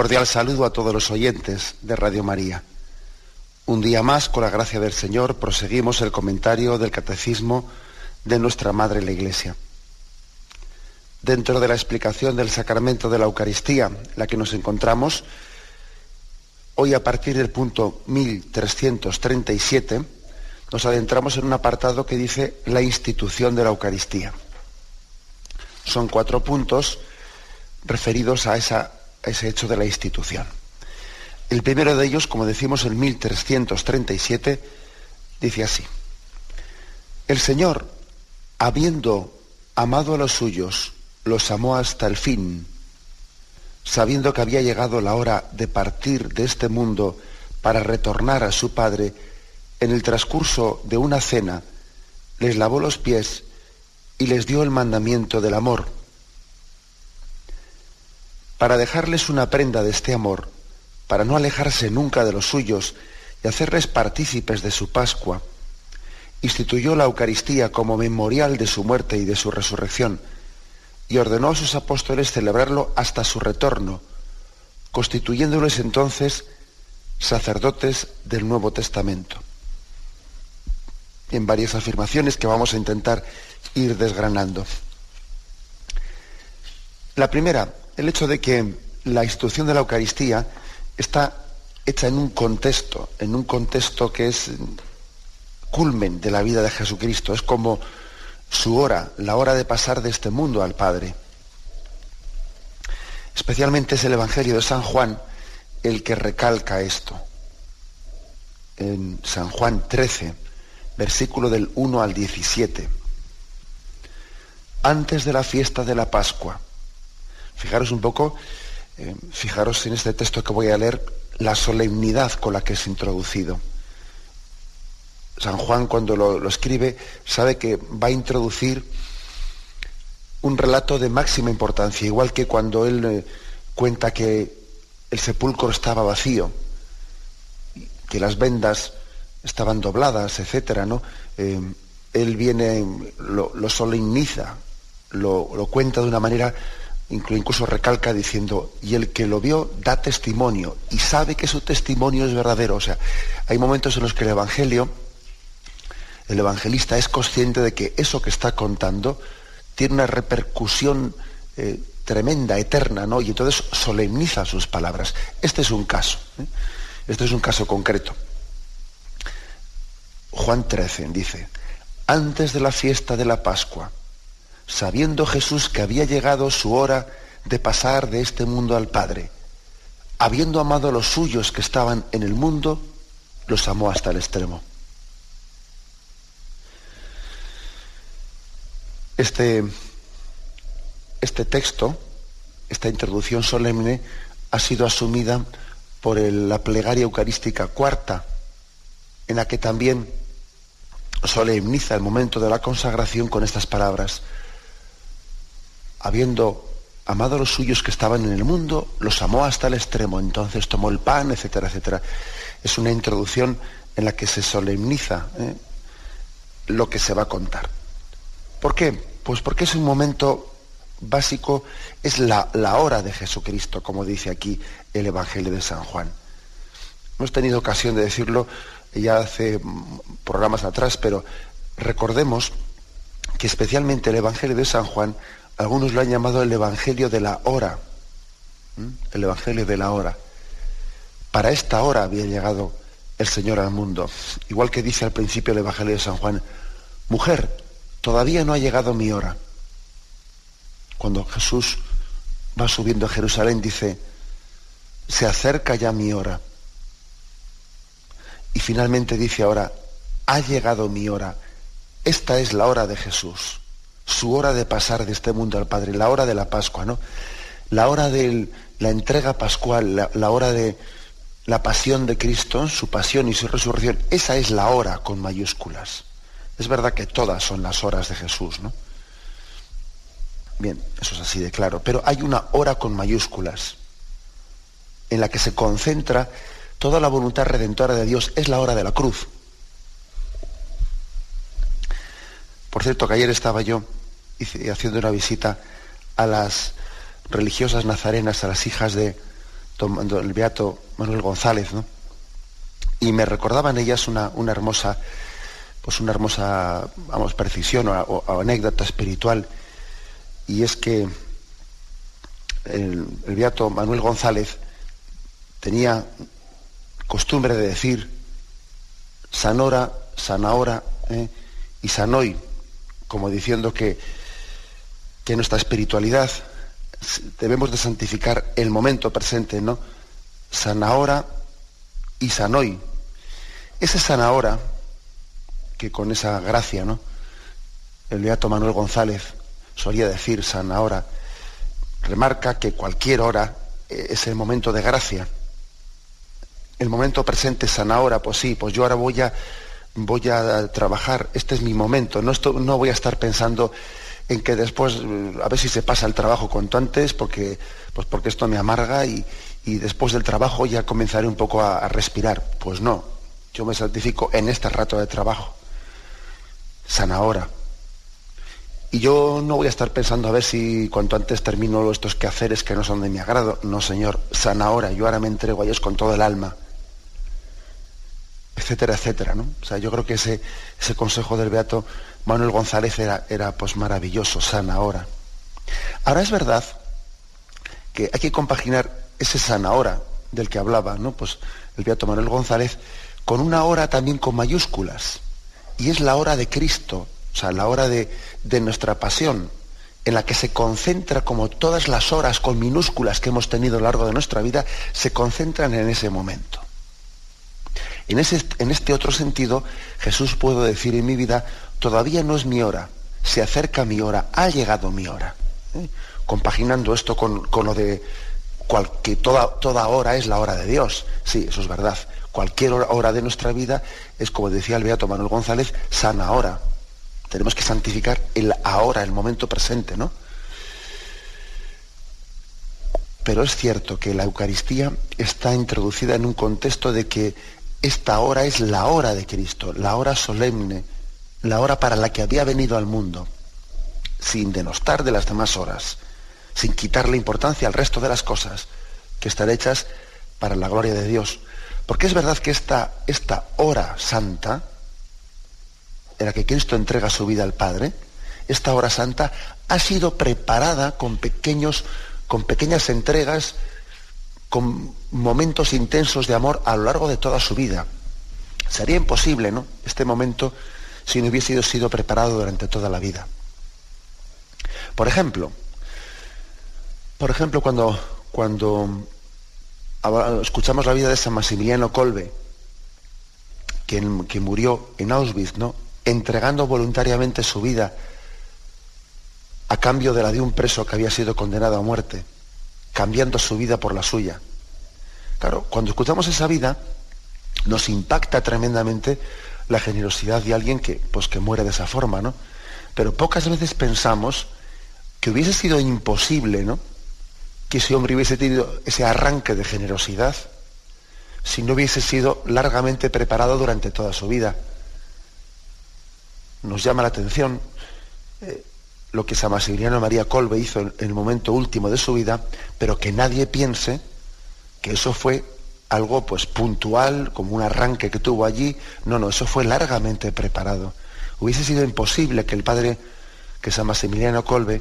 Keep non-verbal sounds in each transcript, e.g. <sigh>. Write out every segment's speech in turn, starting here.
Cordial saludo a todos los oyentes de Radio María. Un día más, con la gracia del Señor, proseguimos el comentario del Catecismo de nuestra Madre la Iglesia. Dentro de la explicación del sacramento de la Eucaristía, la que nos encontramos, hoy a partir del punto 1337, nos adentramos en un apartado que dice la institución de la Eucaristía. Son cuatro puntos referidos a esa ese hecho de la institución. El primero de ellos, como decimos en 1337, dice así. El Señor, habiendo amado a los suyos, los amó hasta el fin, sabiendo que había llegado la hora de partir de este mundo para retornar a su Padre, en el transcurso de una cena, les lavó los pies y les dio el mandamiento del amor para dejarles una prenda de este amor, para no alejarse nunca de los suyos y hacerles partícipes de su Pascua, instituyó la Eucaristía como memorial de su muerte y de su resurrección, y ordenó a sus apóstoles celebrarlo hasta su retorno, constituyéndoles entonces sacerdotes del Nuevo Testamento. En varias afirmaciones que vamos a intentar ir desgranando. La primera, el hecho de que la institución de la Eucaristía está hecha en un contexto, en un contexto que es culmen de la vida de Jesucristo, es como su hora, la hora de pasar de este mundo al Padre. Especialmente es el Evangelio de San Juan el que recalca esto. En San Juan 13, versículo del 1 al 17. Antes de la fiesta de la Pascua, Fijaros un poco, eh, fijaros en este texto que voy a leer, la solemnidad con la que es introducido. San Juan cuando lo, escribe sabe que va a introducir un relato de máxima importancia, igual que cuando él eh, cuenta que el sepulcro estaba vacío, que las vendas estaban dobladas, etcétera, ¿no? Eh, él viene, lo, solemniza, lo, lo, cuenta de una manera incluso recalca diciendo, y el que lo vio da testimonio y sabe que su testimonio es verdadero. O sea, hay momentos en los que el Evangelio, el evangelista es consciente de que eso que está contando tiene una repercusión eh, tremenda, eterna, ¿no? Y entonces solemniza sus palabras. Este es un caso. ¿eh? Este es un caso concreto. Juan 13 dice, antes de la fiesta de la Pascua, sabiendo Jesús que había llegado su hora de pasar de este mundo al Padre, habiendo amado a los suyos que estaban en el mundo, los amó hasta el extremo. Este, este texto, esta introducción solemne, ha sido asumida por la plegaria eucarística cuarta, en la que también solemniza el momento de la consagración con estas palabras habiendo amado a los suyos que estaban en el mundo, los amó hasta el extremo, entonces tomó el pan, etcétera, etcétera. Es una introducción en la que se solemniza ¿eh? lo que se va a contar. ¿Por qué? Pues porque es un momento básico, es la, la hora de Jesucristo, como dice aquí el Evangelio de San Juan. Hemos tenido ocasión de decirlo ya hace programas atrás, pero recordemos que especialmente el Evangelio de San Juan algunos lo han llamado el Evangelio de la hora. El Evangelio de la hora. Para esta hora había llegado el Señor al mundo. Igual que dice al principio el Evangelio de San Juan, mujer, todavía no ha llegado mi hora. Cuando Jesús va subiendo a Jerusalén dice, se acerca ya mi hora. Y finalmente dice ahora, ha llegado mi hora. Esta es la hora de Jesús, su hora de pasar de este mundo al Padre, la hora de la Pascua, ¿no? La hora de la entrega pascual, la hora de la pasión de Cristo, su pasión y su resurrección. Esa es la hora con mayúsculas. Es verdad que todas son las horas de Jesús, ¿no? Bien, eso es así de claro. Pero hay una hora con mayúsculas en la que se concentra toda la voluntad redentora de Dios. Es la hora de la cruz. Por cierto, que ayer estaba yo haciendo una visita a las religiosas nazarenas, a las hijas de el beato Manuel González, ¿no? Y me recordaban ellas una, una hermosa, pues una hermosa, vamos, precisión o, anécdota espiritual. Y es que el, beato Manuel González tenía costumbre de decir sanora, sanahora ¿eh? y sanoy, como diciendo que, que nuestra espiritualidad debemos de santificar el momento presente, ¿no? Sanahora y Sanoy. Ese Sanahora, que con esa gracia, ¿no? El beato Manuel González solía decir Sanahora, remarca que cualquier hora es el momento de gracia. El momento presente es Sanahora, pues sí, pues yo ahora voy a, voy a trabajar, este es mi momento, no, no voy a estar pensando en que después, a ver si se pasa el trabajo cuanto antes, porque, pues porque esto me amarga y, después del trabajo ya comenzaré un poco a, respirar. Pues no, yo me santifico en este rato de trabajo. Sana hora. Y yo no voy a estar pensando a ver si cuanto antes termino estos quehaceres que no son de mi agrado. No, Señor, sana hora. Yo ahora me entrego a Dios con todo el alma. Etcétera, etcétera, ¿no? O sea, yo creo que ese, ese consejo del Beato Manuel González era, era pues maravilloso, sana ahora. Ahora es verdad que hay que compaginar ese sana hora del que hablaba, ¿no? Pues el Beato Manuel González, con una hora también con mayúsculas. Y es la hora de Cristo, o sea, la hora de, de nuestra pasión, en la que se concentra como todas las horas con minúsculas que hemos tenido a lo largo de nuestra vida, se concentran en ese momento. En, ese, en este otro sentido, Jesús puedo decir en mi vida, todavía no es mi hora, se acerca mi hora, ha llegado mi hora. ¿eh? Compaginando esto con, lo de que toda, toda hora es la hora de Dios. Sí, eso es verdad. Cualquier hora de nuestra vida es, como decía el Beato Manuel González, sana hora. Tenemos que santificar el ahora, el momento presente, ¿no? Pero es cierto que la Eucaristía está introducida en un contexto de que esta hora es la hora de Cristo, la hora solemne, la hora para la que había venido al mundo, sin denostar de las demás horas, sin quitarle importancia al resto de las cosas que están hechas para la gloria de Dios. Porque es verdad que esta, esta hora santa, en la que Cristo entrega su vida al Padre, esta hora santa ha sido preparada con pequeños, con pequeñas entregas, con momentos intensos de amor a lo largo de toda su vida. Sería imposible, ¿no? Este momento si no hubiese sido preparado durante toda la vida. Por ejemplo, por ejemplo, cuando, cuando escuchamos la vida de San Maximiliano Kolbe, que murió en Auschwitz, ¿no? entregando voluntariamente su vida a cambio de la de un preso que había sido condenado a muerte, cambiando su vida por la suya. Claro, cuando escuchamos esa vida, nos impacta tremendamente la generosidad de alguien que, pues, que muere de esa forma, ¿no? Pero pocas veces pensamos que hubiese sido imposible, ¿no? Que ese hombre hubiese tenido ese arranque de generosidad si no hubiese sido largamente preparado durante toda su vida. Nos llama la atención eh, lo que San Maximiliano María Colbe hizo en el momento último de su vida, pero que nadie piense que eso fue algo pues puntual, como un arranque que tuvo allí. No, no, eso fue largamente preparado. Hubiese sido imposible que el padre, que San Maximiliano Colbe,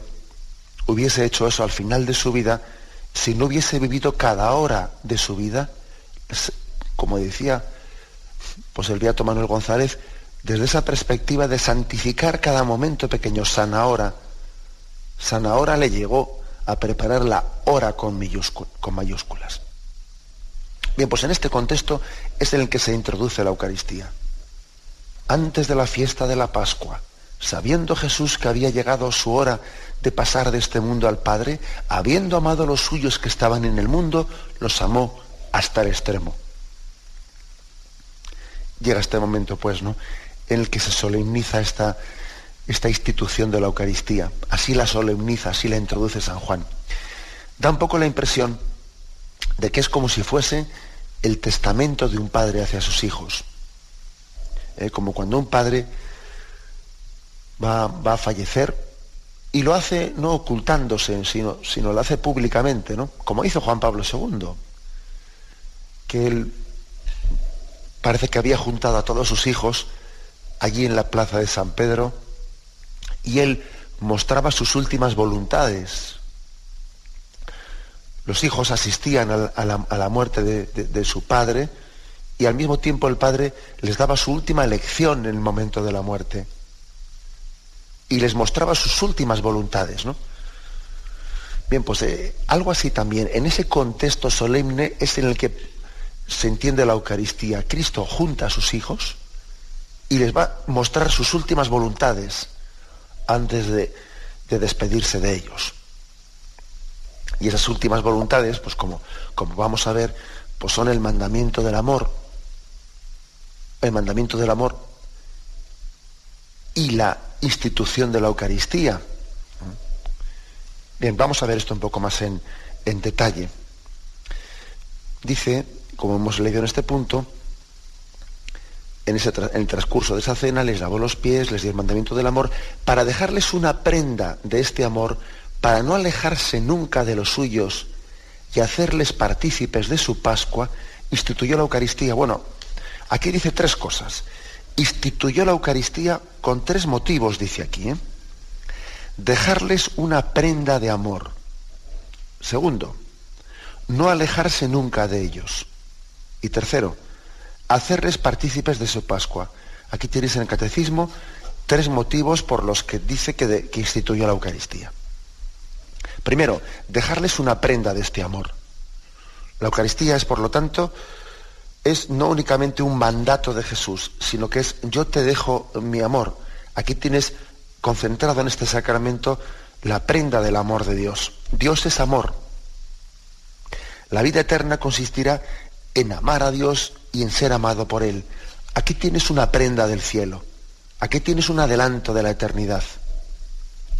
hubiese hecho eso al final de su vida si no hubiese vivido cada hora de su vida, como decía pues el beato Manuel González, desde esa perspectiva de santificar cada momento pequeño, sana hora. Sana hora le llegó a preparar la hora con mayúsculas. Bien, pues en este contexto es en el que se introduce la Eucaristía. Antes de la fiesta de la Pascua, sabiendo Jesús que había llegado su hora de pasar de este mundo al Padre, habiendo amado a los suyos que estaban en el mundo, los amó hasta el extremo. Llega este momento, pues, ¿no? En el que se solemniza esta, esta institución de la Eucaristía. Así la solemniza, así la introduce San Juan. Da un poco la impresión de que es como si fuese el testamento de un padre hacia sus hijos. Eh, como cuando un padre va, va, a fallecer y lo hace no ocultándose, sino, sino lo hace públicamente, ¿no? Como hizo Juan Pablo II, que él parece que había juntado a todos sus hijos allí en la plaza de San Pedro y él mostraba sus últimas voluntades. Los hijos asistían a la, muerte de, su padre y al mismo tiempo el padre les daba su última lección en el momento de la muerte y les mostraba sus últimas voluntades. ¿no? Bien, pues eh, algo así también, en ese contexto solemne es en el que se entiende la Eucaristía. Cristo junta a sus hijos y les va a mostrar sus últimas voluntades antes de, despedirse de ellos. Y esas últimas voluntades, pues como, como vamos a ver, pues son el mandamiento del amor, el mandamiento del amor y la institución de la Eucaristía. Bien, vamos a ver esto un poco más en, en detalle. Dice como hemos leído en este punto, en, el transcurso de esa cena les lavó los pies, les dio el mandamiento del amor, para dejarles una prenda de este amor, para no alejarse nunca de los suyos y hacerles partícipes de su Pascua, instituyó la Eucaristía. Bueno, aquí dice tres cosas. Instituyó la Eucaristía con tres motivos, dice aquí. ¿eh? Dejarles una prenda de amor. Segundo, no alejarse nunca de ellos. Y tercero, hacerles partícipes de su Pascua. Aquí tenéis en el Catecismo tres motivos por los que dice que, que instituyó la Eucaristía. Primero, dejarles una prenda de este amor. La Eucaristía es, por lo tanto, es no únicamente un mandato de Jesús, sino que es yo te dejo mi amor. Aquí tienes concentrado en este sacramento la prenda del amor de Dios. Dios es amor. La vida eterna consistirá en amar a Dios y en ser amado por Él. Aquí tienes una prenda del cielo. Aquí tienes un adelanto de la eternidad.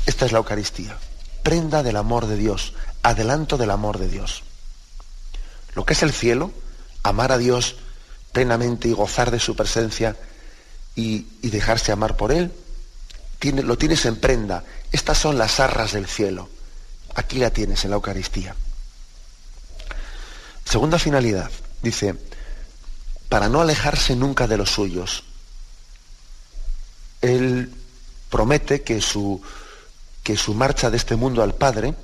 Esta es la Eucaristía. Prenda del amor de Dios. Adelanto del amor de Dios. Lo que es el cielo, amar a Dios plenamente y gozar de su presencia y, dejarse amar por Él, lo tienes en prenda. Estas son las arras del cielo. Aquí la tienes en la Eucaristía. Segunda finalidad, dice, para no alejarse nunca de los suyos. Él promete que su, que su marcha de este mundo al Padre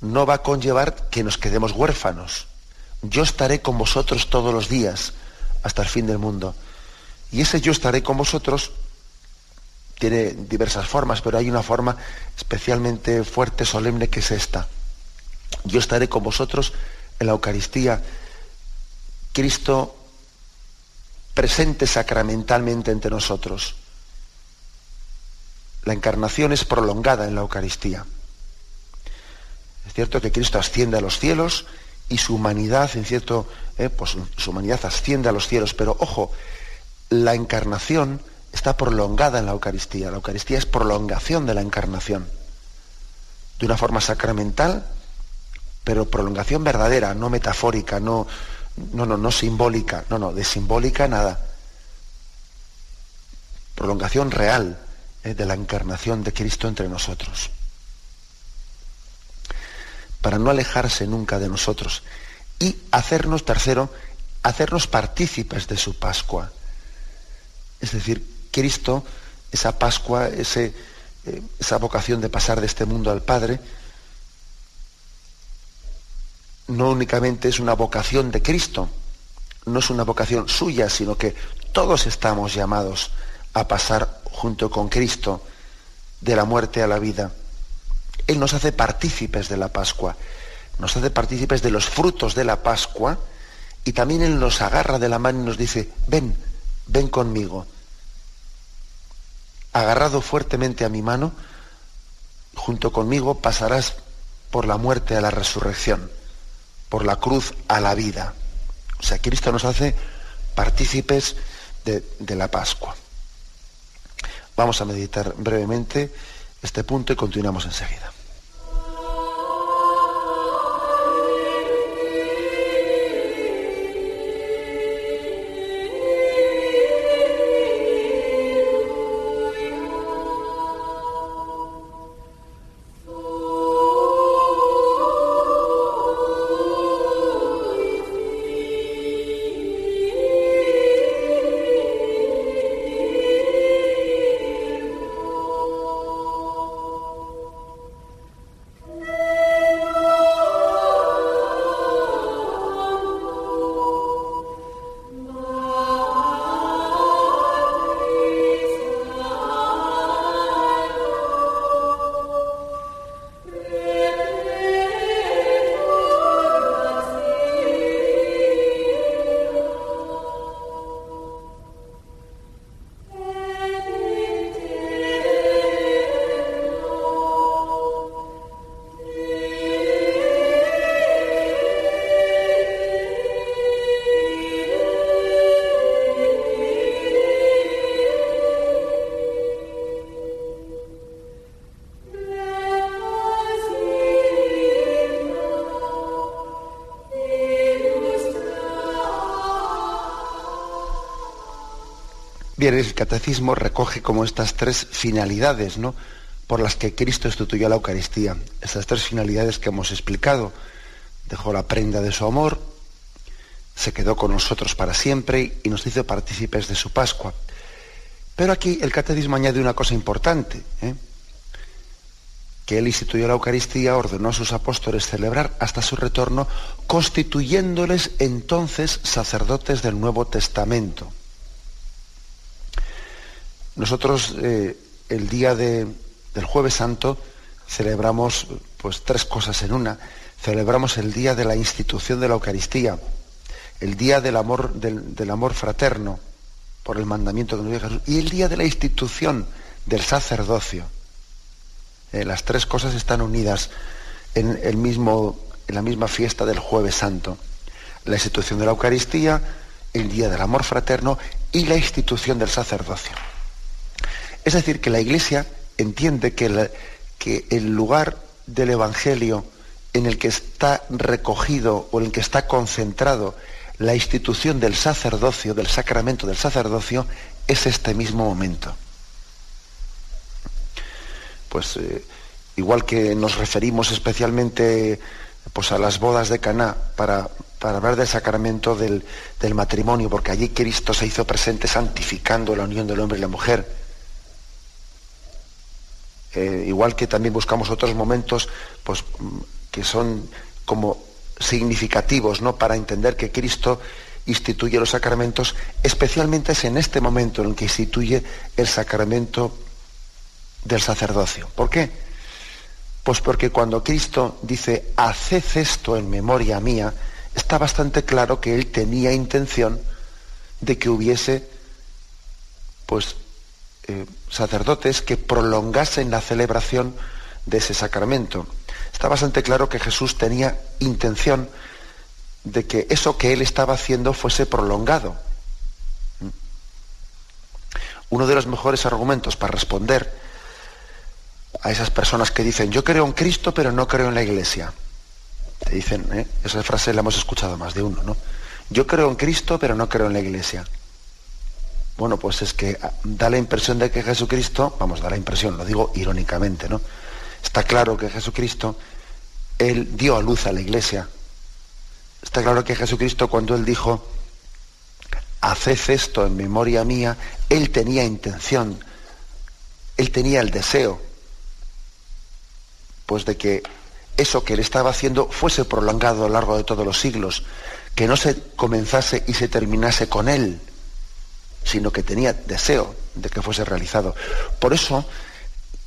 no va a conllevar que nos quedemos huérfanos. Yo estaré con vosotros todos los días hasta el fin del mundo. Y ese yo estaré con vosotros tiene diversas formas, pero hay una forma especialmente fuerte, solemne, que es esta. Yo estaré con vosotros en la Eucaristía Cristo presente sacramentalmente entre nosotros. La encarnación es prolongada en la Eucaristía. Es cierto que Cristo asciende a los cielos y su humanidad, en cierto, eh, pues su humanidad asciende a los cielos, pero ojo, la encarnación está prolongada en la Eucaristía. La Eucaristía es prolongación de la encarnación. De una forma sacramental, pero prolongación verdadera, no metafórica, no, no, no, no simbólica, no, no, de simbólica nada. Prolongación real de la encarnación de Cristo entre nosotros. Para no alejarse nunca de nosotros. Y hacernos, tercero, hacernos partícipes de su Pascua. Es decir, Cristo, esa Pascua, ese, eh, esa vocación de pasar de este mundo al Padre, no únicamente es una vocación de Cristo, no es una vocación suya, sino que todos estamos llamados a pasar junto con Cristo de la muerte a la vida. Él nos hace partícipes de la Pascua, nos hace partícipes de los frutos de la Pascua y también Él nos agarra de la mano y nos dice, ven, ven conmigo. Agarrado fuertemente a mi mano, junto conmigo pasarás por la muerte a la resurrección, por la cruz a la vida. O sea, Cristo nos hace partícipes de, de la Pascua. Vamos a meditar brevemente este punto y continuamos enseguida. El catecismo recoge como estas tres finalidades, ¿no? por las que Cristo instituyó la Eucaristía. Estas tres finalidades que hemos explicado. Dejó la prenda de su amor, se quedó con nosotros para siempre y nos hizo partícipes de su Pascua. Pero aquí el catecismo añade una cosa importante, ¿eh? que él instituyó la Eucaristía, ordenó a sus apóstoles celebrar hasta su retorno, constituyéndoles entonces sacerdotes del Nuevo Testamento. Nosotros eh, el día del jueves santo celebramos pues tres cosas en una. Celebramos el día de la institución de la Eucaristía, el día del amor, del, amor fraterno por el mandamiento que nos dio Jesús y el día de la institución del sacerdocio. Eh, las tres cosas están unidas en, el mismo, en la misma fiesta del jueves santo. La institución de la Eucaristía, el día del amor fraterno y la institución del sacerdocio. Es decir, que la Iglesia entiende que, el lugar del Evangelio en el que está recogido o en el que está concentrado la institución del sacerdocio, del sacramento del sacerdocio, es este mismo momento. Pues eh, igual que nos referimos especialmente pues, a las bodas de Caná para, hablar del sacramento del, del matrimonio, porque allí Cristo se hizo presente santificando la unión del hombre y la mujer eh, igual que también buscamos otros momentos pues, que son como significativos ¿no? para entender que Cristo instituye los sacramentos, especialmente es en este momento en el que instituye el sacramento del sacerdocio. ¿Por qué? Pues porque cuando Cristo dice, haced esto en memoria mía, está bastante claro que él tenía intención de que hubiese pues eh, sacerdotes que prolongasen la celebración de ese sacramento. Está bastante claro que Jesús tenía intención de que eso que él estaba haciendo fuese prolongado. Uno de los mejores argumentos para responder a esas personas que dicen, yo creo en Cristo pero no creo en la iglesia. Te dicen, ¿eh? esa frase la hemos escuchado más de uno, ¿no? Yo creo en Cristo pero no creo en la iglesia. Bueno, pues es que ah, da la impresión de que Jesucristo, vamos, da la impresión, lo digo irónicamente, ¿no? Está claro que Jesucristo, Él dio a luz a la iglesia. Está claro que Jesucristo cuando Él dijo, haced esto en memoria mía, Él tenía intención, Él tenía el deseo, pues de que eso que Él estaba haciendo fuese prolongado a lo largo de todos los siglos, que no se comenzase y se terminase con Él sino que tenía deseo de que fuese realizado. Por eso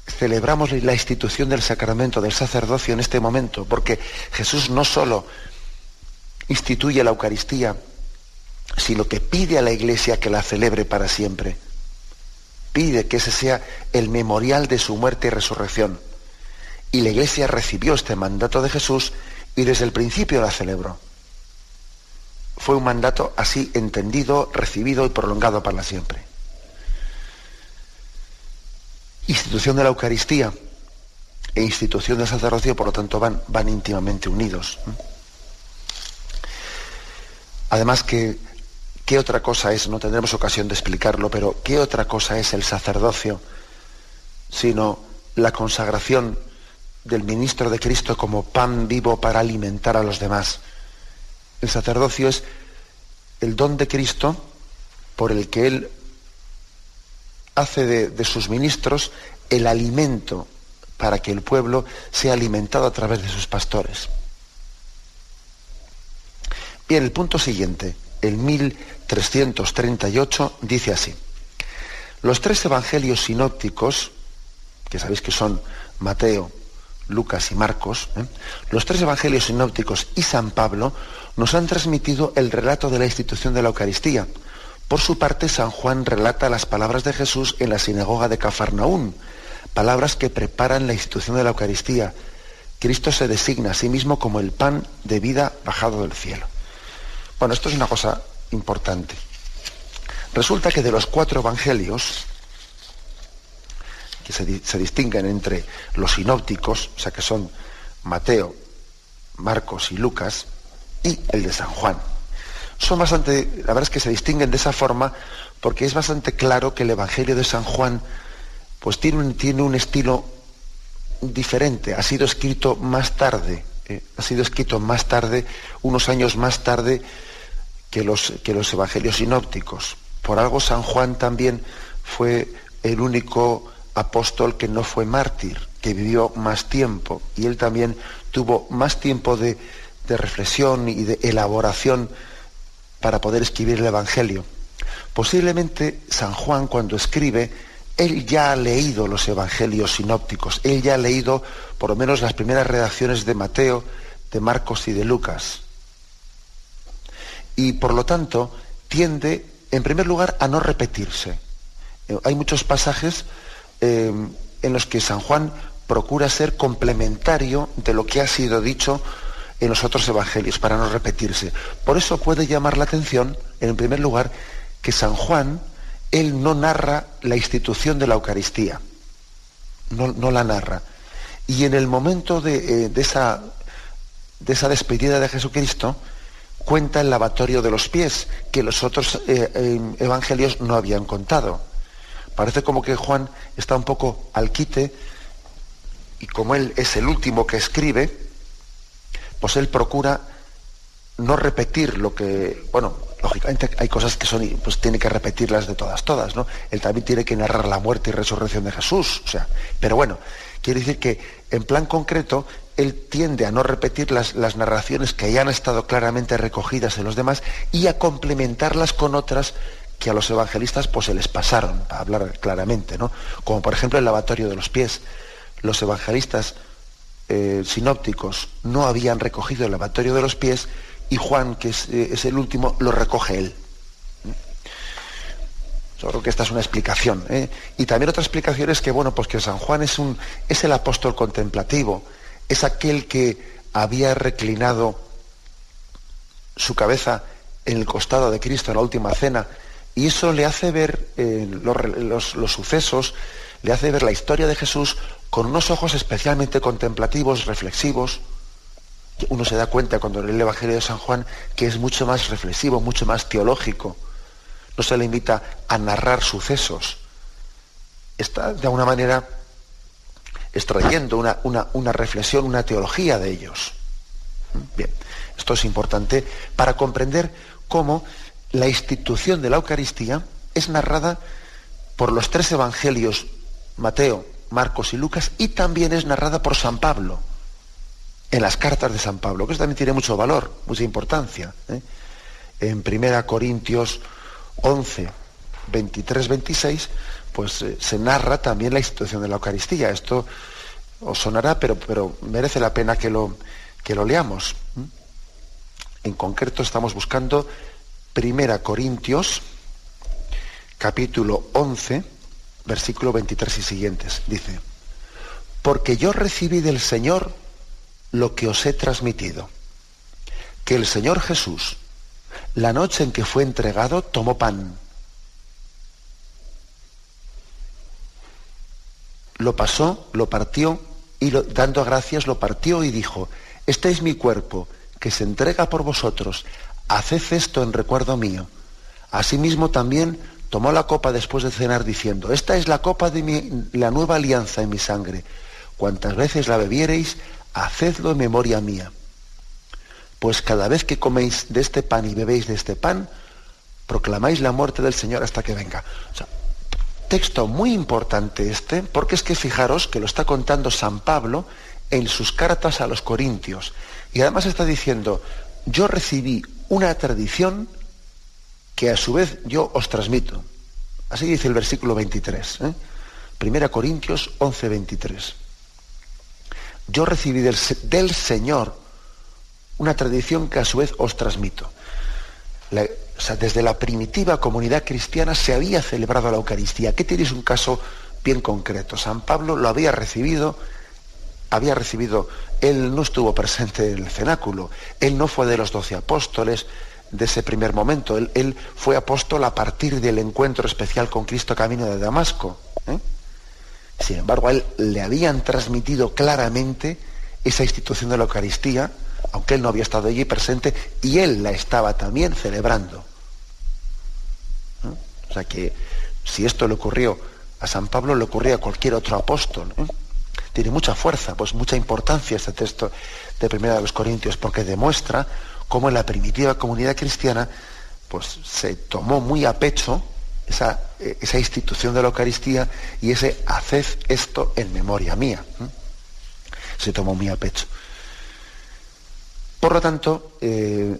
celebramos la institución del sacramento del sacerdocio en este momento, porque Jesús no solo instituye la Eucaristía sino que pide a la Iglesia que la celebre para siempre. Pide que ese sea el memorial de su muerte y resurrección. Y la Iglesia recibió este mandato de Jesús y desde el principio la celebró. Fue un mandato así entendido, recibido y prolongado para siempre. Institución de la Eucaristía e institución del sacerdocio, por lo tanto, van, íntimamente unidos. Además que, ¿qué otra cosa es? No tendremos ocasión de explicarlo, pero ¿qué otra cosa es el sacerdocio sino la consagración del ministro de Cristo como pan vivo para alimentar a los demás? El sacerdocio es el don de Cristo por el que Él hace de, sus ministros el alimento para que el pueblo sea alimentado a través de sus pastores. Bien, el punto siguiente, el 1338, dice así. Los tres evangelios sinópticos, que sabéis que son Mateo, Lucas y Marcos, ¿eh? los tres evangelios sinópticos y San Pablo nos han transmitido el relato de la institución de la Eucaristía, por su parte, San Juan relata las palabras de Jesús en la sinagoga de Cafarnaún, palabras que preparan la institución de la Eucaristía. Cristo se designa a sí mismo como el pan de vida bajado del cielo. Bueno, esto es una cosa importante. Resulta que de los cuatro evangelios, que se, se distinguen entre los sinópticos, o sea que son Mateo, Marcos y Lucas, y el de San Juan, son bastante, la verdad es que se distinguen de esa forma porque es bastante claro que el Evangelio de San Juan pues tiene un, tiene un estilo diferente, ha sido escrito más tarde, eh, ha sido escrito más tarde, unos años más tarde que los, que los Evangelios sinópticos. Por algo San Juan también fue el único apóstol que no fue mártir, que vivió más tiempo, y él también tuvo más tiempo de, de reflexión y de elaboración para poder escribir el Evangelio. Posiblemente San Juan cuando escribe, él ya ha leído los Evangelios sinópticos, él ya ha leído por lo menos las primeras redacciones de Mateo, de Marcos y de Lucas. Y por lo tanto tiende, en primer lugar, a no repetirse. Eh, hay muchos pasajes eh, en los que San Juan procura ser complementario de lo que ha sido dicho en los otros evangelios para no repetirse. Por eso puede llamar la atención, en primer lugar, que San Juan, él no narra la institución de la Eucaristía, no, la narra. Y en el momento de, eh, esa, de esa despedida de Jesucristo, cuenta el lavatorio de los pies, que los otros eh, eh, evangelios no habían contado. Parece como que Juan está un poco al quite, y como él es el último que escribe, pues él procura no repetir lo que, bueno, lógicamente hay cosas que son, pues tiene que repetirlas de todas, todas, ¿no? Él también tiene que narrar la muerte y resurrección de Jesús, o sea, pero bueno, quiere decir que en plan concreto, él tiende a no repetir las, las narraciones que ya han estado claramente recogidas en los demás y a complementarlas con otras que a los evangelistas pues se les pasaron, para hablar claramente, ¿no? Como por ejemplo el lavatorio de los pies. Los evangelistas eh, sinópticos no habían recogido el lavatorio de los pies y Juan, que es, eh, el último, lo recoge él. Yo creo que esta es una explicación. ¿eh? Y también otra explicación es que, bueno, pues que San Juan es, un, es el apóstol contemplativo, es aquel que había reclinado su cabeza en el costado de Cristo en la última cena, y eso le hace ver los, los sucesos, le hace ver la historia de Jesús con unos ojos especialmente contemplativos, reflexivos. Uno se da cuenta cuando lee el Evangelio de San Juan que es mucho más reflexivo, mucho más teológico. No se le invita a narrar sucesos. Está de alguna manera extrayendo una, una reflexión, una teología de ellos. Bien, esto es importante para comprender cómo la institución de la Eucaristía es narrada por los tres evangelios, Mateo, Marcos y Lucas, y también es narrada por San Pablo, en las cartas de San Pablo, que eso también tiene mucho valor, mucha importancia. ¿eh? En 1 Corintios 11, 23, 26, pues eh, se narra también la institución de la Eucaristía. Esto os sonará, pero, pero merece la pena que lo, que lo leamos. En concreto estamos buscando Primera Corintios, capítulo 11, versículo 23 y siguientes. Dice, porque yo recibí del Señor lo que os he transmitido, que el Señor Jesús, la noche en que fue entregado, tomó pan. Lo pasó, lo partió y dando gracias lo partió y dijo, este es mi cuerpo que se entrega por vosotros, haced esto en recuerdo mío. Asimismo también tomó la copa después de cenar diciendo, esta es la copa de la nueva alianza en mi sangre. Cuantas veces la bebiereis, hacedlo en memoria mía. Pues cada vez que coméis de este pan y bebéis de este pan, proclamáis la muerte del Señor hasta que venga. texto muy importante este, porque es que fijaros que lo está contando San Pablo en sus cartas a los Corintios. Y además está diciendo, yo recibí una tradición que a su vez yo os transmito. Así dice el versículo 23. ¿eh? Primera Corintios 11, 23. Yo recibí del, del, Señor una tradición que a su vez os transmito. o sea, desde la primitiva comunidad cristiana se había celebrado la Eucaristía. Aquí tenéis un caso bien concreto. San Pablo lo había recibido había recibido, él no estuvo presente en el cenáculo, él no fue de los doce apóstoles de ese primer momento, él, fue apóstol a partir del encuentro especial con Cristo camino de Damasco. ¿eh? Sin embargo, a él le habían transmitido claramente esa institución de la Eucaristía, aunque él no había estado allí presente, y él la estaba también celebrando. ¿eh? O sea que si esto le ocurrió a San Pablo, le ocurría a cualquier otro apóstol. ¿eh? tiene mucha fuerza, pues mucha importancia este texto de Primera de los Corintios, porque demuestra cómo en la primitiva comunidad cristiana pues se tomó muy a pecho esa, esa institución de la Eucaristía y ese haced esto en memoria mía. Se tomó muy a pecho. Por lo tanto, eh,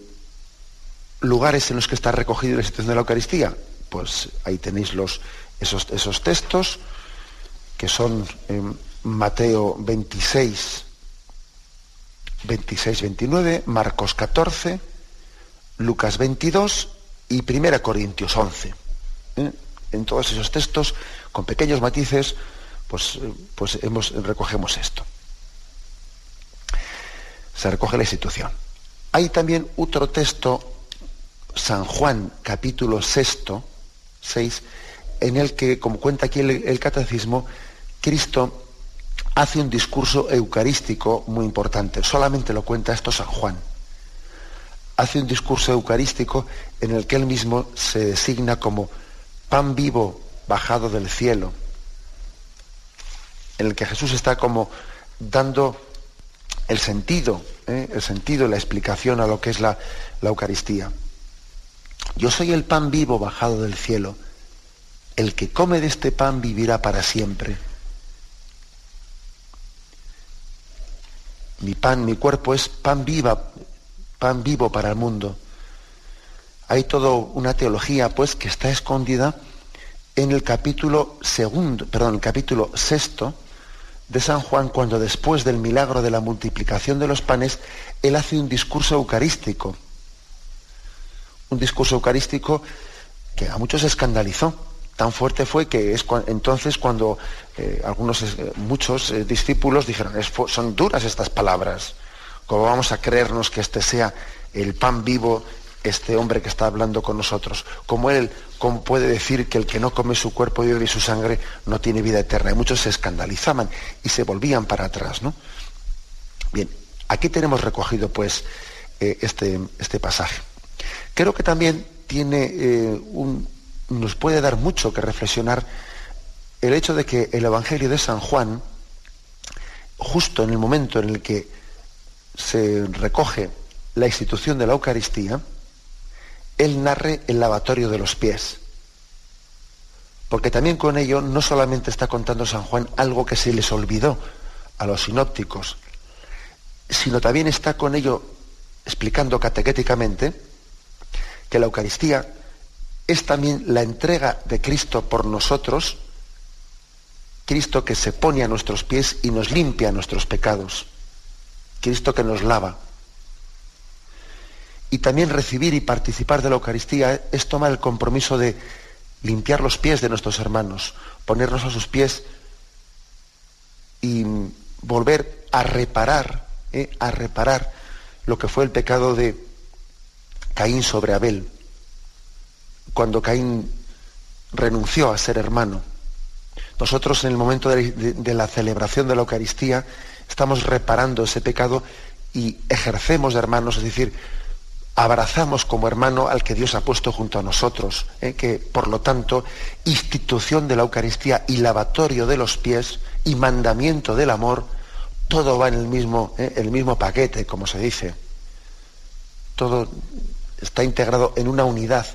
lugares en los que está recogida la institución de la Eucaristía, pues ahí tenéis los, esos, textos que son em, Mateo 26, 26, 29, Marcos 14, Lucas 22 y 1 Corintios 11. ¿eh? En todos esos textos, con pequeños matices, pues, pues hemos, recogemos esto. Se recoge la institución. Hay también otro texto, San Juan, capítulo 6, 6 en el que, como cuenta aquí el catecismo, Cristo hace un discurso eucarístico muy importante. Solamente lo cuenta esto San Juan. Hace un discurso eucarístico en el que él mismo se designa como pan vivo bajado del cielo, en el que Jesús está como dando el sentido, ¿eh? el sentido, la explicación a lo que es la, la Eucaristía. Yo soy el pan vivo bajado del cielo. El que come de este pan vivirá para siempre. Mi pan, mi cuerpo es pan viva, pan vivo para el mundo. Hay toda una teología, pues, que está escondida en el capítulo segundo, perdón, el capítulo sexto de San Juan, cuando después del milagro de la multiplicación de los panes, él hace un discurso eucarístico. Un discurso eucarístico que a muchos escandalizó tan fuerte fue que es entonces cuando eh, algunos, eh, muchos eh, discípulos dijeron, son duras estas palabras, ¿cómo vamos a creernos que este sea el pan vivo, este hombre que está hablando con nosotros? ¿Cómo él cómo puede decir que el que no come su cuerpo y su sangre no tiene vida eterna? Y muchos se escandalizaban y se volvían para atrás, ¿no? Bien, aquí tenemos recogido pues este, este pasaje. Creo que también tiene un, nos puede dar mucho que reflexionar el hecho de que el Evangelio de San Juan, justo en el momento en el que se recoge la institución de la Eucaristía, él narre el lavatorio de los pies. Porque también con ello no solamente está contando San Juan algo que se les olvidó a los sinópticos, sino también está con ello explicando catequéticamente que la Eucaristía es también la entrega de Cristo por nosotros, Cristo que se pone a nuestros pies y nos limpia nuestros pecados, Cristo que nos lava. Y también recibir y participar de la Eucaristía es tomar el compromiso de limpiar los pies de nuestros hermanos, ponernos a sus pies y volver a reparar, ¿eh? a reparar lo que fue el pecado de Caín sobre Abel, cuando Caín renunció a ser hermano. Nosotros en el momento de, la celebración de la Eucaristía estamos reparando ese pecado y ejercemos de hermanos, es decir, abrazamos como hermano al que Dios ha puesto junto a nosotros, ¿eh? que por lo tanto institución de la Eucaristía y lavatorio de los pies y mandamiento del amor, todo va en el mismo, ¿eh? el mismo paquete, como se dice. Todo está integrado en una unidad.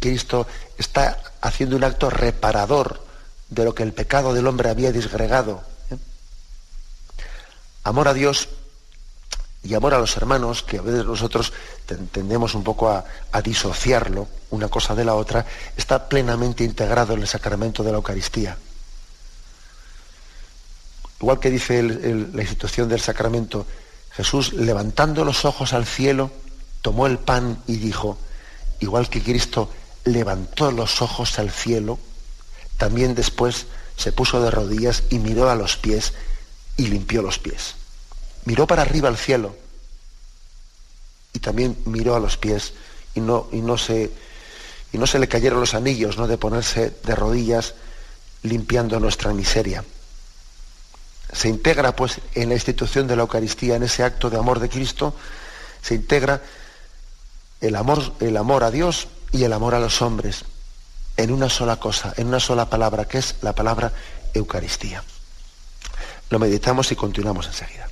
Cristo está haciendo un acto reparador de lo que el pecado del hombre había disgregado. ¿eh? Amor a Dios y amor a los hermanos, que a veces nosotros tendemos un poco a, disociarlo una cosa de la otra, está plenamente integrado en el sacramento de la Eucaristía. Igual que dice la institución del sacramento, Jesús levantando los ojos al cielo, tomó el pan y dijo, igual que Cristo levantó los ojos al cielo, también después se puso de rodillas y miró a los pies y limpió los pies. Miró para arriba al cielo y también miró a los pies y no, y no, se, y no se le cayeron los anillos ¿no? de ponerse de rodillas limpiando nuestra miseria. Se integra pues en la institución de la Eucaristía, en ese acto de amor de Cristo, se integra el amor, el amor a Dios y el amor a los hombres en una sola cosa, en una sola palabra, que es la palabra Eucaristía. Lo meditamos y continuamos enseguida.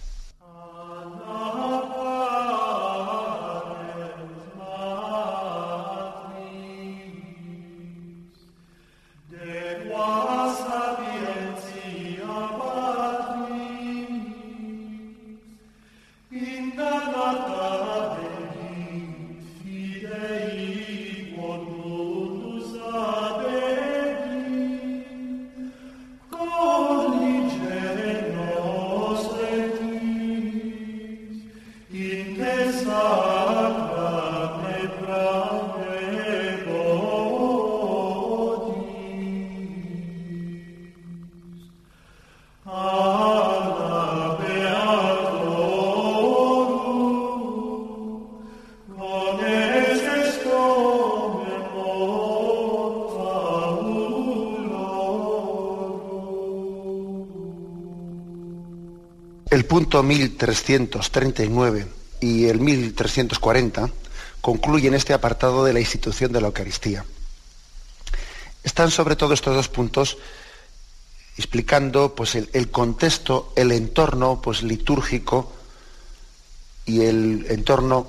Punto 1339 y el 1340 concluyen este apartado de la institución de la Eucaristía. Están sobre todo estos dos puntos explicando pues, el, contexto, el entorno pues, litúrgico y el entorno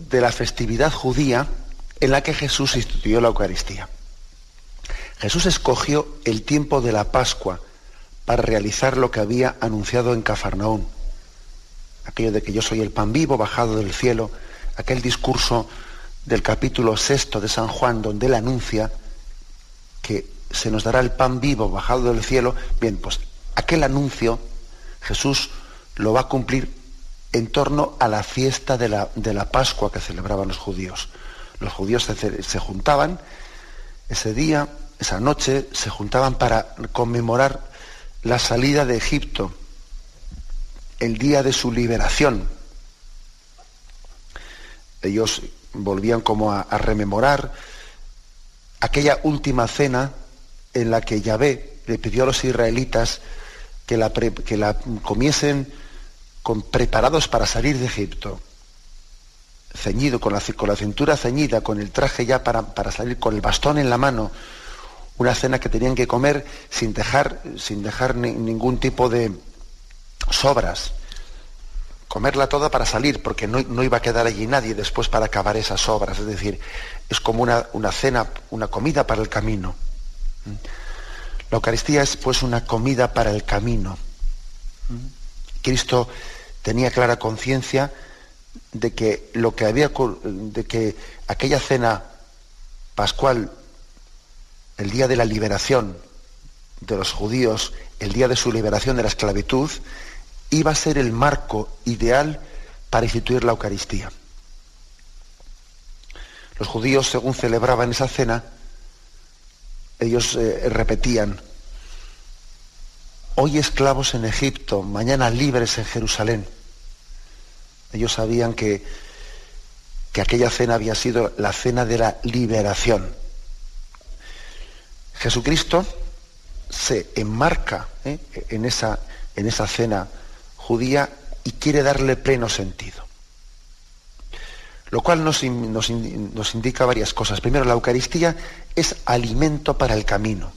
de la festividad judía en la que Jesús instituyó la Eucaristía. Jesús escogió el tiempo de la Pascua, para realizar lo que había anunciado en Cafarnaún. Aquello de que yo soy el pan vivo bajado del cielo, aquel discurso del capítulo sexto de San Juan, donde él anuncia que se nos dará el pan vivo bajado del cielo. Bien, pues aquel anuncio Jesús lo va a cumplir en torno a la fiesta de la, de la Pascua que celebraban los judíos. Los judíos se, se juntaban ese día, esa noche, se juntaban para conmemorar la salida de Egipto, el día de su liberación. Ellos volvían como a, rememorar aquella última cena en la que Yahvé le pidió a los israelitas que la, que la comiesen con, preparados para salir de Egipto, ceñido, con la, con la cintura ceñida, con el traje ya para, para salir, con el bastón en la mano, una cena que tenían que comer sin dejar, sin dejar ningún tipo de sobras. Comerla toda para salir, porque no, iba a quedar allí nadie después para acabar esas sobras. Es decir, es como una, una cena, una comida para el camino. La Eucaristía es pues una comida para el camino. Cristo tenía clara conciencia de que lo que había de que aquella cena pascual el día de la liberación de los judíos, el día de su liberación de la esclavitud, iba a ser el marco ideal para instituir la Eucaristía. Los judíos, según celebraban esa cena, ellos eh, repetían, hoy esclavos en Egipto, mañana libres en Jerusalén. Ellos sabían que, que aquella cena había sido la cena de la liberación. Jesucristo se enmarca ¿eh? en, esa, en esa cena judía y quiere darle pleno sentido. Lo cual nos, nos, indica varias cosas. Primero, la Eucaristía es alimento para el camino,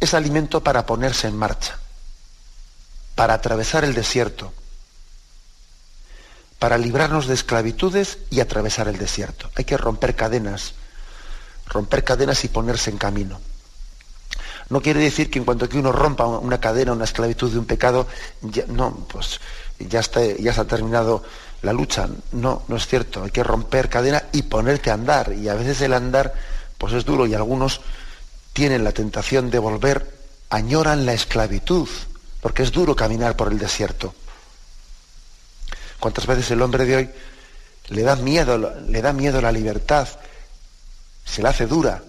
es alimento para ponerse en marcha, para atravesar el desierto, para librarnos de esclavitudes y atravesar el desierto. Hay que romper cadenas, romper cadenas y ponerse en camino. No quiere decir que en cuanto que uno rompa una cadena, una esclavitud de un pecado, no, pues ya está, ya se ha terminado la lucha. No, no es cierto. Hay que romper cadena y ponerte a andar. Y a veces el andar, pues es duro y algunos tienen la tentación de volver, añoran la esclavitud, porque es duro caminar por el desierto. ¿Cuántas veces el hombre de hoy le da miedo, le da miedo la libertad? Se la hace dura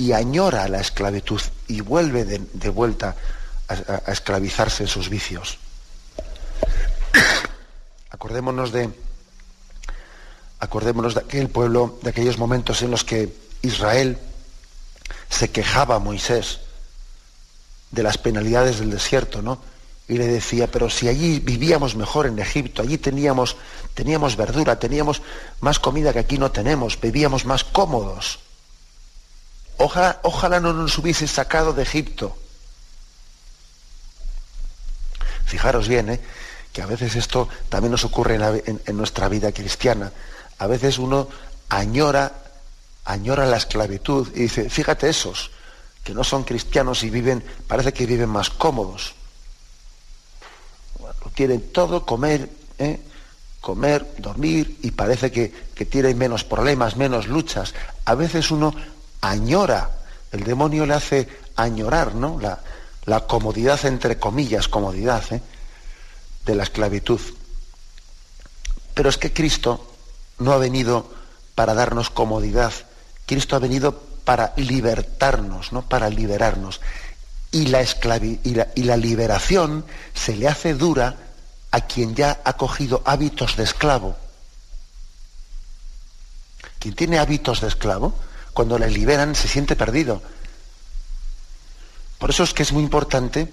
y añora la esclavitud y vuelve de, vuelta a, esclavizarse en sus vicios. <coughs> acordémonos de acordémonos de aquel pueblo, de aquellos momentos en los que Israel se quejaba a Moisés de las penalidades del desierto, ¿no? Y le decía, pero si allí vivíamos mejor en Egipto, allí teníamos, teníamos verdura, teníamos más comida que aquí no tenemos, vivíamos más cómodos. Ojalá, no nos hubiese sacado de Egipto. Fijaros bien, ¿eh? que a veces esto también nos ocurre en, nuestra vida cristiana. A veces uno añora, añora la esclavitud y dice, fíjate esos, que no son cristianos y viven, parece que viven más cómodos. tienen todo, comer, ¿eh? comer, dormir, y parece que, que tienen menos problemas, menos luchas. A veces uno añora, el demonio le hace añorar, ¿no? La, comodidad, entre comillas, comodidad, ¿eh? de la esclavitud. Pero es que Cristo no ha venido para darnos comodidad, Cristo ha venido para libertarnos, ¿no? Para liberarnos. Y la, y, la, y la liberación se le hace dura a quien ya ha cogido hábitos de esclavo. Quien tiene hábitos de esclavo, cuando le liberan se siente perdido. Por eso es que es muy importante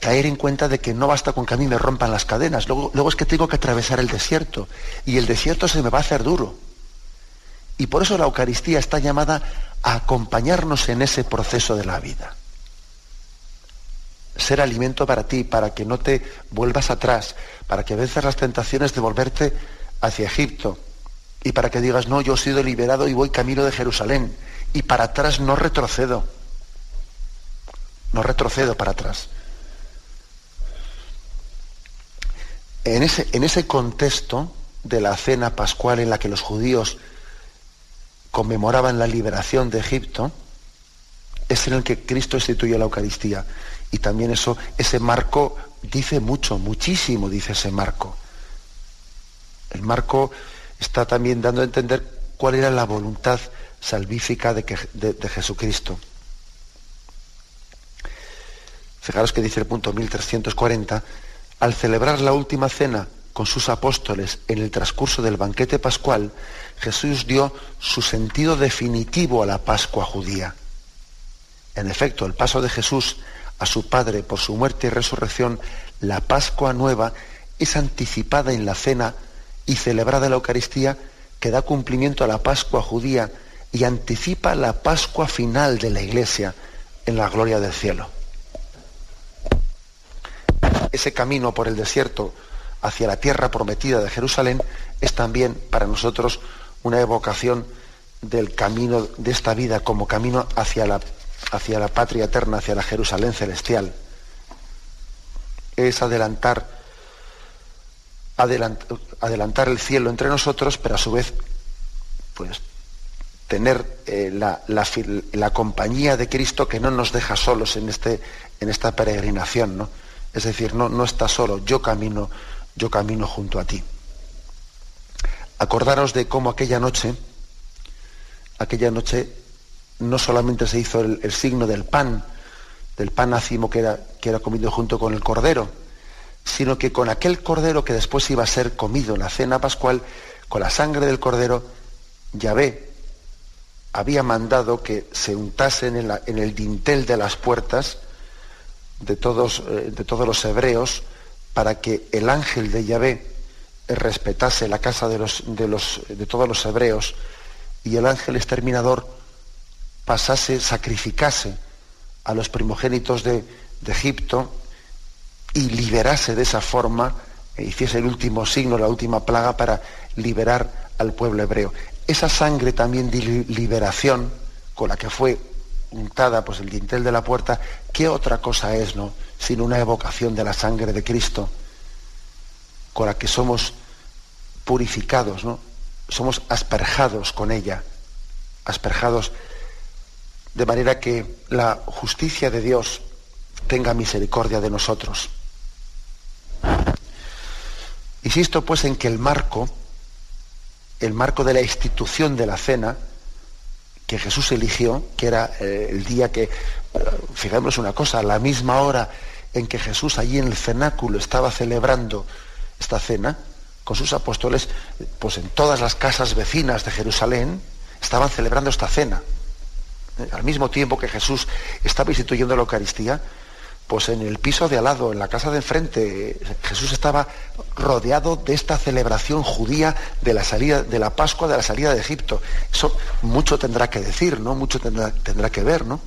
caer en cuenta de que no basta con que a mí me rompan las cadenas, luego, luego es que tengo que atravesar el desierto y el desierto se me va a hacer duro. Y por eso la Eucaristía está llamada a acompañarnos en ese proceso de la vida. Ser alimento para ti, para que no te vuelvas atrás, para que vences las tentaciones de volverte hacia Egipto, y para que digas, no, yo he sido liberado y voy camino de Jerusalén. Y para atrás no retrocedo. No retrocedo para atrás. En ese, en ese contexto de la cena pascual en la que los judíos conmemoraban la liberación de Egipto, es en el que Cristo instituyó la Eucaristía. Y también eso, ese marco dice mucho, muchísimo dice ese marco. El marco está también dando a entender cuál era la voluntad salvífica de, Jesucristo. Fijaros que dice el punto 1340, al celebrar la última cena con sus apóstoles en el transcurso del banquete pascual, Jesús dio su sentido definitivo a la Pascua judía. En efecto, el paso de Jesús a su Padre por su muerte y resurrección, la Pascua nueva, es anticipada en la cena y celebrada la Eucaristía que da cumplimiento a la Pascua judía y anticipa la Pascua final de la Iglesia en la gloria del cielo. Ese camino por el desierto hacia la tierra prometida de Jerusalén es también para nosotros una evocación del camino de esta vida como camino hacia la, hacia la patria eterna, hacia la Jerusalén celestial. Es adelantar adelantar el cielo entre nosotros, pero a su vez, pues, tener eh, la, compañía de Cristo que no nos deja solos en, este, en esta peregrinación, ¿no? Es decir, no, no está solo, yo camino, yo camino junto a ti. Acordaros de cómo aquella noche, aquella noche no solamente se hizo el, signo del pan, del pan ácimo que era, que era comido junto con el cordero, sino que con aquel cordero que después iba a ser comido en la cena pascual, con la sangre del cordero, Yahvé había mandado que se untasen en, el dintel de las puertas de todos, eh, de todos los hebreos para que el ángel de Yahvé respetase la casa de, los, de, los, de todos los hebreos y el ángel exterminador pasase, sacrificase a los primogénitos de Egipto y liberase de esa forma, e hiciese el último signo, la última plaga para liberar al pueblo hebreo. Esa sangre también de liberación con la que fue untada pues el dintel de la puerta, ¿qué otra cosa es, no? Sino una evocación de la sangre de Cristo, con la que somos purificados, ¿no? Somos asperjados con ella, asperjados de manera que la justicia de Dios tenga misericordia de nosotros. Insisto pues en que el marco, el marco de la institución de la cena, que Jesús eligió, que era eh, el día que, fijémonos una cosa, a la misma hora en que Jesús allí en el cenáculo estaba celebrando esta cena con sus apóstoles, pues en todas las casas vecinas de Jerusalén estaban celebrando esta cena. Eh, al mismo tiempo que Jesús estaba instituyendo la Eucaristía, pues en el piso de al lado, en la casa de enfrente, Jesús estaba rodeado de esta celebración judía de la salida, de la Pascua, de la salida de Egipto. Eso mucho tendrá que decir, ¿no? Mucho tendrá, que ver, ¿no?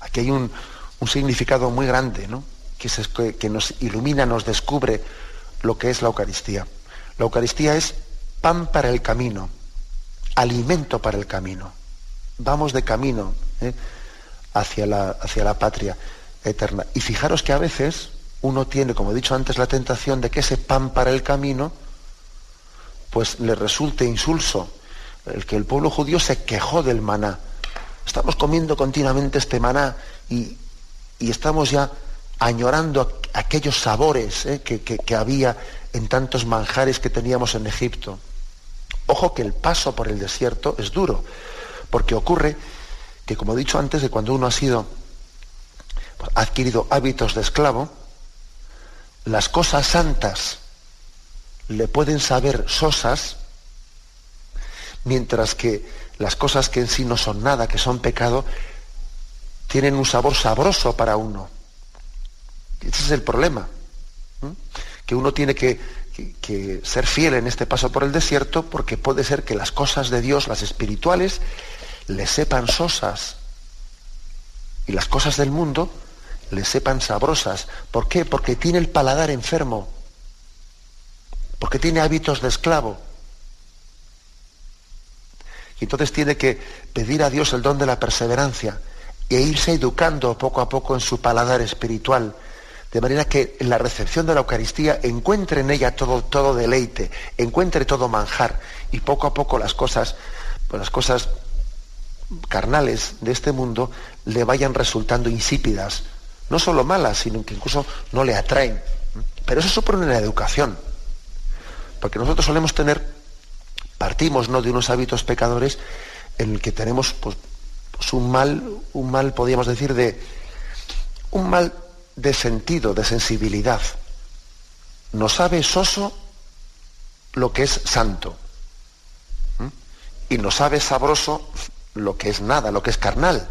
Aquí hay un, significado muy grande, ¿no? Que, que nos ilumina, nos descubre lo que es la Eucaristía. La Eucaristía es pan para el camino, alimento para el camino. Vamos de camino. ¿eh? Hacia la, hacia la patria eterna. Y fijaros que a veces uno tiene, como he dicho antes, la tentación de que ese pan para el camino, pues le resulte insulso. El que el pueblo judío se quejó del maná. Estamos comiendo continuamente este maná y, estamos ya añorando aquellos sabores ¿eh? que, que había en tantos manjares que teníamos en Egipto. Ojo que el paso por el desierto es duro, porque ocurre que como he dicho antes, de cuando uno ha sido, pues, adquirido hábitos de esclavo, las cosas santas le pueden saber sosas, mientras que las cosas que en sí no son nada, que son pecado, tienen un sabor sabroso para uno. Ese es el problema. Que uno tiene que, que, ser fiel en este paso por el desierto porque puede ser que las cosas de Dios, las espirituales, le sepan sosas y las cosas del mundo le sepan sabrosas. ¿Por qué? Porque tiene el paladar enfermo, porque tiene hábitos de esclavo. Y entonces tiene que pedir a Dios el don de la perseverancia e irse educando poco a poco en su paladar espiritual, de manera que en la recepción de la Eucaristía encuentre en ella todo, todo deleite, encuentre todo manjar y poco a poco las cosas, pues las cosas carnales de este mundo le vayan resultando insípidas, no solo malas, sino que incluso no le atraen. Pero eso supone una educación, porque nosotros solemos tener, partimos ¿no? de unos hábitos pecadores en el que tenemos pues, pues un mal, un mal, podríamos decir, de un mal de sentido, de sensibilidad. Nos sabe soso lo que es santo. Y nos sabe sabroso lo que es nada, lo que es carnal.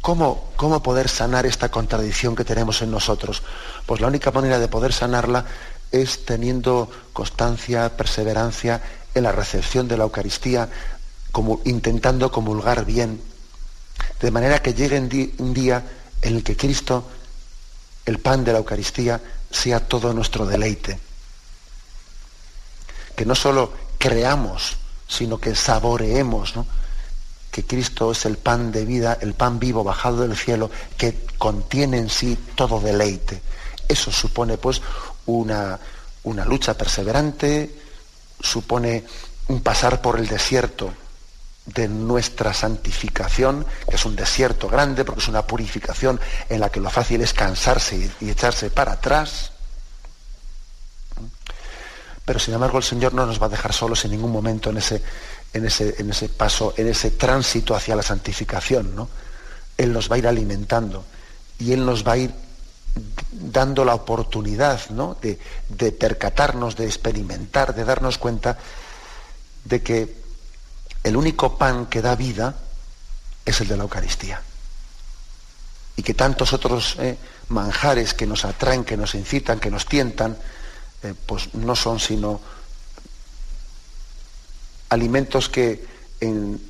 ¿Cómo, ¿Cómo, poder sanar esta contradicción que tenemos en nosotros? Pues la única manera de poder sanarla es teniendo constancia, perseverancia en la recepción de la Eucaristía, como, intentando comulgar bien, de manera que llegue un día en el que Cristo, el pan de la Eucaristía, sea todo nuestro deleite. Que no solo creamos sino que saboreemos que Cristo es el pan de vida, el pan vivo bajado del cielo, que contiene en sí todo deleite. Eso supone pues una, una lucha perseverante, supone un pasar por el desierto de nuestra santificación, que es un desierto grande, porque es una purificación en la que lo fácil es cansarse y echarse para atrás. Pero sin embargo el Señor no nos va a dejar solos en ningún momento en ese, en ese, en ese paso, en ese tránsito hacia la santificación. ¿no? Él nos va a ir alimentando y Él nos va a ir dando la oportunidad ¿no? de, percatarnos, de experimentar, de darnos cuenta de que el único pan que da vida es el de la Eucaristía. Y que tantos otros eh, manjares que nos atraen, que nos incitan, que nos tientan, eh, pues no son sino alimentos que en,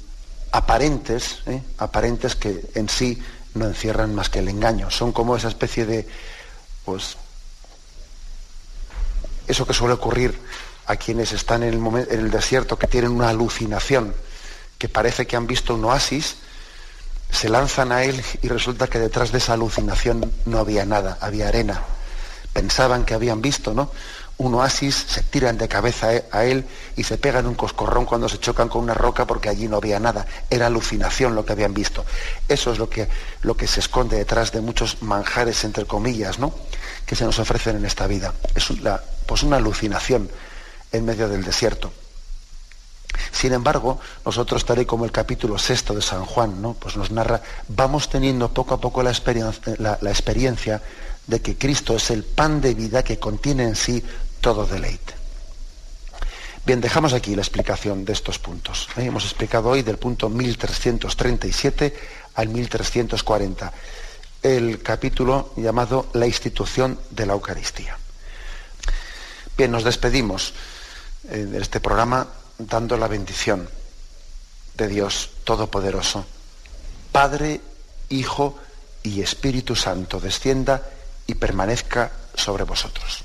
aparentes, eh, aparentes que en sí no encierran más que el engaño. Son como esa especie de, pues, eso que suele ocurrir a quienes están en el, en el desierto, que tienen una alucinación, que parece que han visto un oasis, se lanzan a él y resulta que detrás de esa alucinación no había nada, había arena. Pensaban que habían visto, ¿no? Un oasis, se tiran de cabeza a él y se pegan un coscorrón cuando se chocan con una roca porque allí no había nada. Era alucinación lo que habían visto. Eso es lo que, lo que se esconde detrás de muchos manjares, entre comillas, ¿no? Que se nos ofrecen en esta vida. Es una, pues una alucinación en medio del desierto. Sin embargo, nosotros, tal y como el capítulo sexto de San Juan, ¿no? pues nos narra, vamos teniendo poco a poco la, experiencia de que Cristo es el pan de vida que contiene en sí todo deleite. Bien, dejamos aquí la explicación de estos puntos. ¿eh? Hemos explicado hoy del punto 1337 al 1340, el capítulo llamado La institución de la Eucaristía. Bien, nos despedimos eh, de este programa dando la bendición de Dios Todopoderoso. Padre, Hijo y Espíritu Santo descienda y permanezca sobre vosotros.